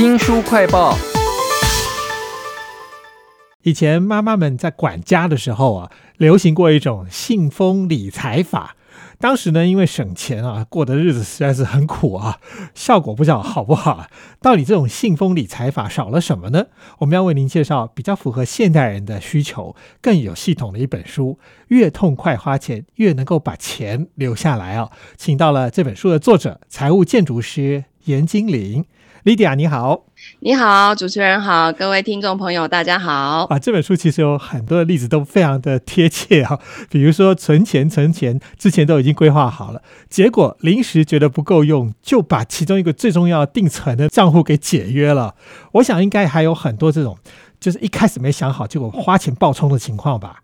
新书快报。以前妈妈们在管家的时候啊，流行过一种信封理财法。当时呢，因为省钱啊，过的日子实在是很苦啊，效果不知道好不好。到底这种信封理财法少了什么呢？我们要为您介绍比较符合现代人的需求、更有系统的一本书。越痛快花钱，越能够把钱留下来啊！请到了这本书的作者，财务建筑师严金玲。莉迪亚，你好！你好，主持人好，各位听众朋友，大家好！啊，这本书其实有很多的例子都非常的贴切啊，比如说存钱，存钱之前都已经规划好了，结果临时觉得不够用，就把其中一个最重要定存的账户给解约了。我想应该还有很多这种，就是一开始没想好，结果花钱爆冲的情况吧？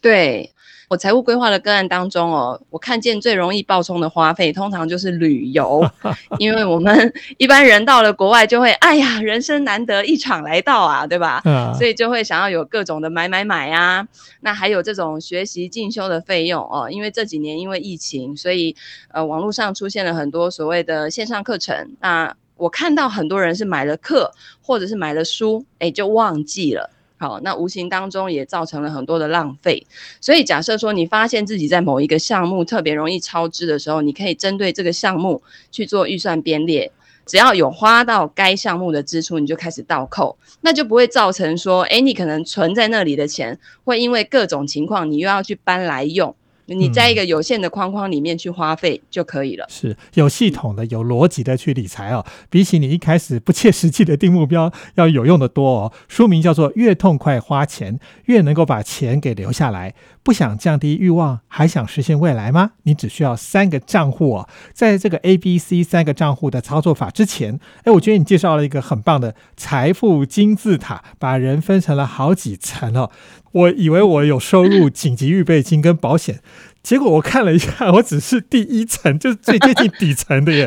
对。我财务规划的个案当中哦，我看见最容易爆冲的花费，通常就是旅游，因为我们一般人到了国外就会，哎呀，人生难得一场来到啊，对吧？所以就会想要有各种的买买买啊。那还有这种学习进修的费用哦，因为这几年因为疫情，所以呃网络上出现了很多所谓的线上课程。那我看到很多人是买了课或者是买了书，哎，就忘记了。好，那无形当中也造成了很多的浪费。所以假设说你发现自己在某一个项目特别容易超支的时候，你可以针对这个项目去做预算编列，只要有花到该项目的支出，你就开始倒扣，那就不会造成说，哎，你可能存在那里的钱会因为各种情况，你又要去搬来用。你在一个有限的框框里面去花费就可以了，是有系统的、有逻辑的去理财哦。比起你一开始不切实际的定目标，要有用的多哦。书名叫做《越痛快花钱，越能够把钱给留下来》。不想降低欲望，还想实现未来吗？你只需要三个账户哦。在这个 A、B、C 三个账户的操作法之前，哎，我觉得你介绍了一个很棒的财富金字塔，把人分成了好几层哦。我以为我有收入、紧急预备金跟保险，结果我看了一下，我只是第一层，就是最接近底层的耶。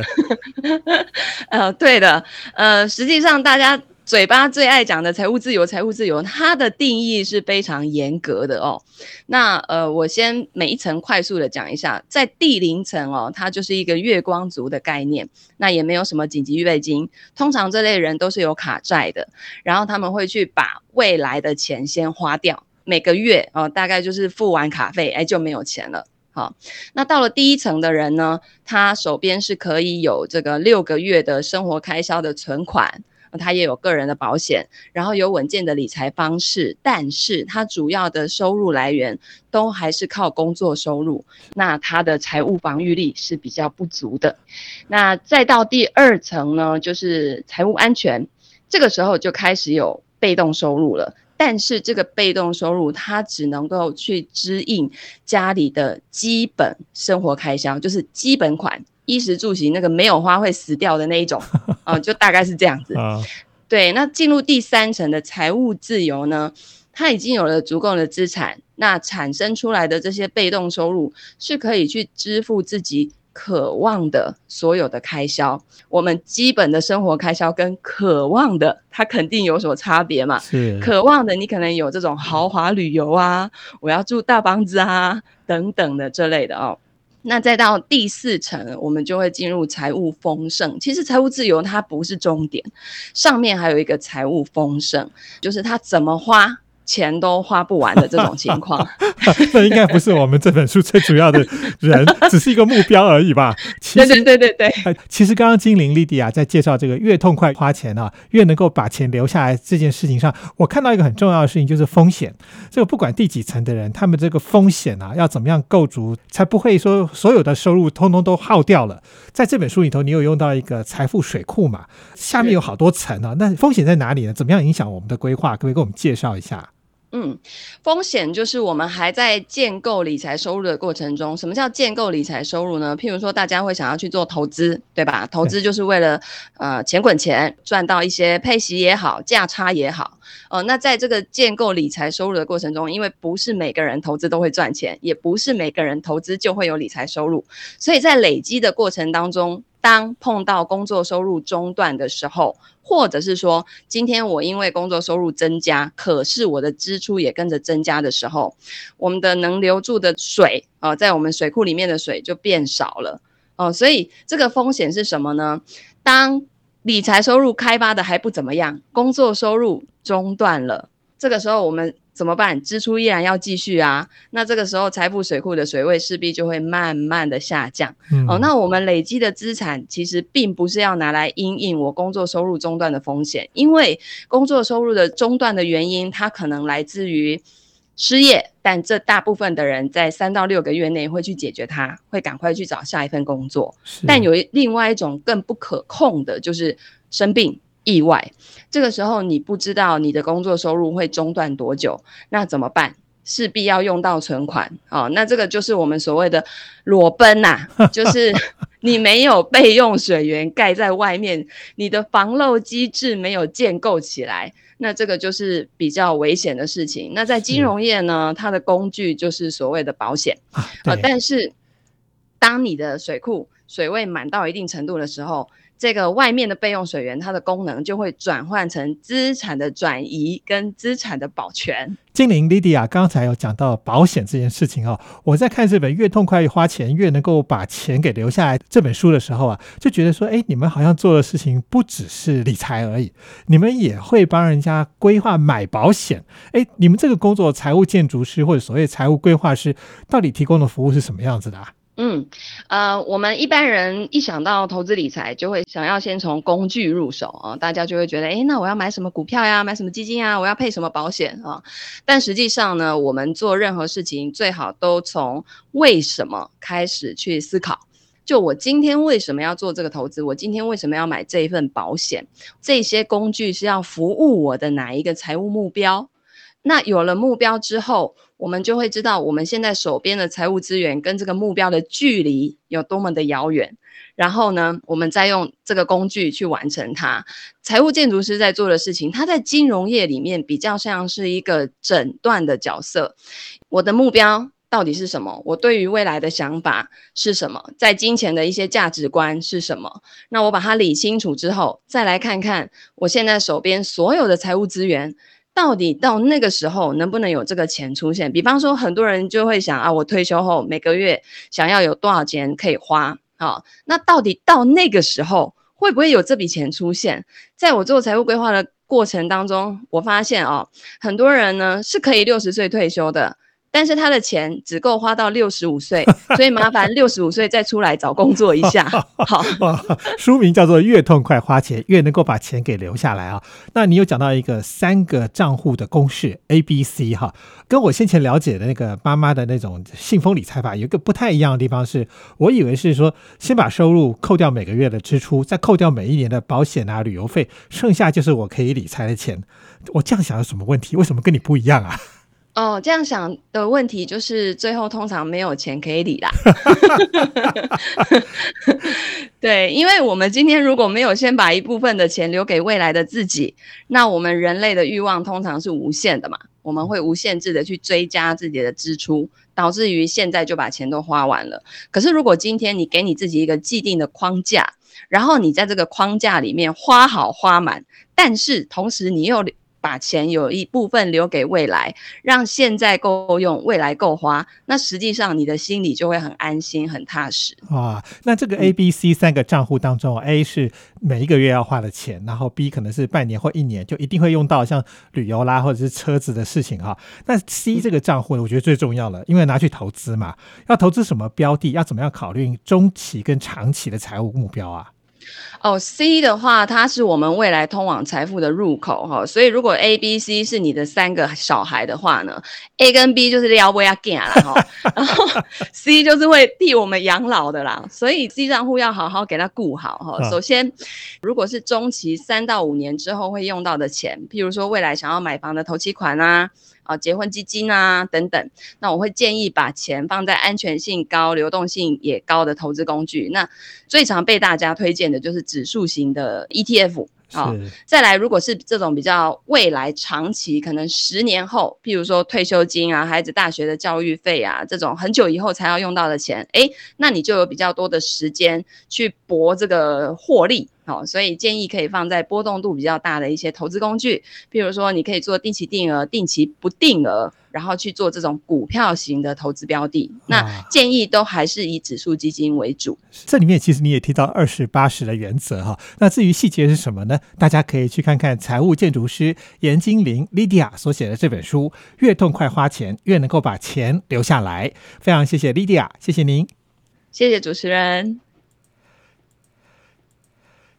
呃，对的，呃，实际上大家。嘴巴最爱讲的财务自由，财务自由，它的定义是非常严格的哦。那呃，我先每一层快速的讲一下，在第零层哦，它就是一个月光族的概念，那也没有什么紧急预备金，通常这类人都是有卡债的，然后他们会去把未来的钱先花掉，每个月哦，大概就是付完卡费，哎，就没有钱了。好，那到了第一层的人呢，他手边是可以有这个六个月的生活开销的存款。他也有个人的保险，然后有稳健的理财方式，但是他主要的收入来源都还是靠工作收入，那他的财务防御力是比较不足的。那再到第二层呢，就是财务安全，这个时候就开始有被动收入了，但是这个被动收入它只能够去支应家里的基本生活开销，就是基本款。衣食住行那个没有花会死掉的那一种，啊，就大概是这样子。对，那进入第三层的财务自由呢，他已经有了足够的资产，那产生出来的这些被动收入是可以去支付自己渴望的所有的开销。我们基本的生活开销跟渴望的，它肯定有所差别嘛。是，渴望的你可能有这种豪华旅游啊，我要住大房子啊等等的这类的哦。那再到第四层，我们就会进入财务丰盛。其实财务自由它不是终点，上面还有一个财务丰盛，就是它怎么花。钱都花不完的这种情况，那应该不是我们这本书最主要的人，只是一个目标而已吧？对对对对对。其实刚刚精灵莉迪亚在介绍这个越痛快花钱啊，越能够把钱留下来这件事情上，我看到一个很重要的事情，就是风险。这个不管第几层的人，他们这个风险啊，要怎么样构筑，才不会说所有的收入通通都耗掉了？在这本书里头，你有用到一个财富水库嘛？下面有好多层啊，那风险在哪里呢？怎么样影响我们的规划？可不可以给我们介绍一下？嗯，风险就是我们还在建构理财收入的过程中。什么叫建构理财收入呢？譬如说，大家会想要去做投资，对吧？投资就是为了呃钱滚钱，赚到一些配息也好，价差也好。呃，那在这个建构理财收入的过程中，因为不是每个人投资都会赚钱，也不是每个人投资就会有理财收入，所以在累积的过程当中。当碰到工作收入中断的时候，或者是说今天我因为工作收入增加，可是我的支出也跟着增加的时候，我们的能留住的水啊，在我们水库里面的水就变少了哦。所以这个风险是什么呢？当理财收入开发的还不怎么样，工作收入中断了，这个时候我们怎么办？支出依然要继续啊。那这个时候财富水库的水位势必就会慢慢的下降。嗯哦，那我们累积的资产其实并不是要拿来因应我工作收入中断的风险，因为工作收入的中断的原因，它可能来自于失业，但这大部分的人在三到六个月内会去解决它，会赶快去找下一份工作。但有另外一种更不可控的，就是生病、意外。这个时候你不知道你的工作收入会中断多久，那怎么办？势必要用到存款哦，那这个就是我们所谓的裸奔呐、就是你没有备用水源盖在外面，你的防漏机制没有建构起来，那这个就是比较危险的事情。那在金融业呢，它的工具就是所谓的保险。啊，呃，但是当你的水库水位满到一定程度的时候，这个外面的备用水源，它的功能就会转换成资产的转移跟资产的保全。精灵 Lydia 刚才有讲到保险这件事情哦，我在看这本《越痛快越花钱越能够把钱给留下来》这本书的时候啊，就觉得说，哎，你们好像做的事情不只是理财而已，你们也会帮人家规划买保险。哎，你们这个工作，财务建筑师或者所谓财务规划师，到底提供的服务是什么样子的啊？嗯，呃，我们一般人一想到投资理财，就会想要先从工具入手啊，大家就会觉得，诶，那我要买什么股票呀，买什么基金啊，我要配什么保险啊？但实际上呢，我们做任何事情最好都从为什么开始去思考。就我今天为什么要做这个投资？我今天为什么要买这一份保险？这些工具是要服务我的哪一个财务目标？那有了目标之后，我们就会知道我们现在手边的财务资源跟这个目标的距离有多么的遥远。然后呢，我们再用这个工具去完成它。财务建筑师在做的事情，他在金融业里面比较像是一个诊断的角色。我的目标到底是什么？我对于未来的想法是什么？在金钱的一些价值观是什么？那我把它理清楚之后，再来看看我现在手边所有的财务资源。到底到那个时候能不能有这个钱出现？比方说，很多人就会想啊，我退休后每个月想要有多少钱可以花啊？那到底到那个时候会不会有这笔钱出现？在我做财务规划的过程当中，我发现哦，很多人呢是可以六十岁退休的。但是他的钱只够花到六十五岁，所以麻烦六十五岁再出来找工作一下。好，书名叫做《越痛快花钱越能够把钱给留下来》啊。那你有讲到一个三个账户的公式 A、B、C 哈，跟我先前了解的那个妈妈的那种信封理财法有一个不太一样的地方是，我以为是说先把收入扣掉每个月的支出，再扣掉每一年的保险啊、旅游费，剩下就是我可以理财的钱。我这样想有什么问题？为什么跟你不一样啊？哦，这样想的问题就是最后通常没有钱可以理啦。对，因为我们今天如果没有先把一部分的钱留给未来的自己，那我们人类的欲望通常是无限的嘛，我们会无限制的去追加自己的支出，导致于现在就把钱都花完了。可是如果今天你给你自己一个既定的框架，然后你在这个框架里面花好花满，但是同时你又把钱有一部分留给未来，让现在够用，未来够花，那实际上你的心里就会很安心、很踏实。哇，那这个 A、B、C 三个账户当中，A 是每一个月要花的钱，然后 B 可能是半年或一年就一定会用到像旅游啦或者是车子的事情哈。那 C 这个账户呢，我觉得最重要了，因为拿去投资嘛，要投资什么标的，要怎么样考虑中期跟长期的财务目标啊？哦，C 的话，它是我们未来通往财富的入口哈，所以如果 A、B、C 是你的三个小孩的话呢，A 跟 B 就是要不要 get 啦哈，然后 C 就是会替我们养老的啦，所以 C 账户要好好给它顾好哈。嗯首先，如果是中期三到五年之后会用到的钱，譬如说未来想要买房的头期款啊。啊，结婚基金啊等等，那我会建议把钱放在安全性高、流动性也高的投资工具。那最常被大家推荐的就是指数型的 ETF 好、是再来，如果是这种比较未来长期，可能十年后，譬如说退休金啊、孩子大学的教育费啊，这种很久以后才要用到的钱，诶，那你就有比较多的时间去搏这个获利。好、所以建议可以放在波动度比较大的一些投资工具，譬如说你可以做定期定额、定期不定额，然后去做这种股票型的投资标的。那建议都还是以指数基金为主。这里面其实你也提到二十八十的原则哈，那至于细节是什么呢？大家可以去看看财务建筑师严金玲 Lydia 所写的这本书《越痛快花钱，越能够把钱留下来》。非常谢谢 Lydia，谢谢您。谢谢主持人。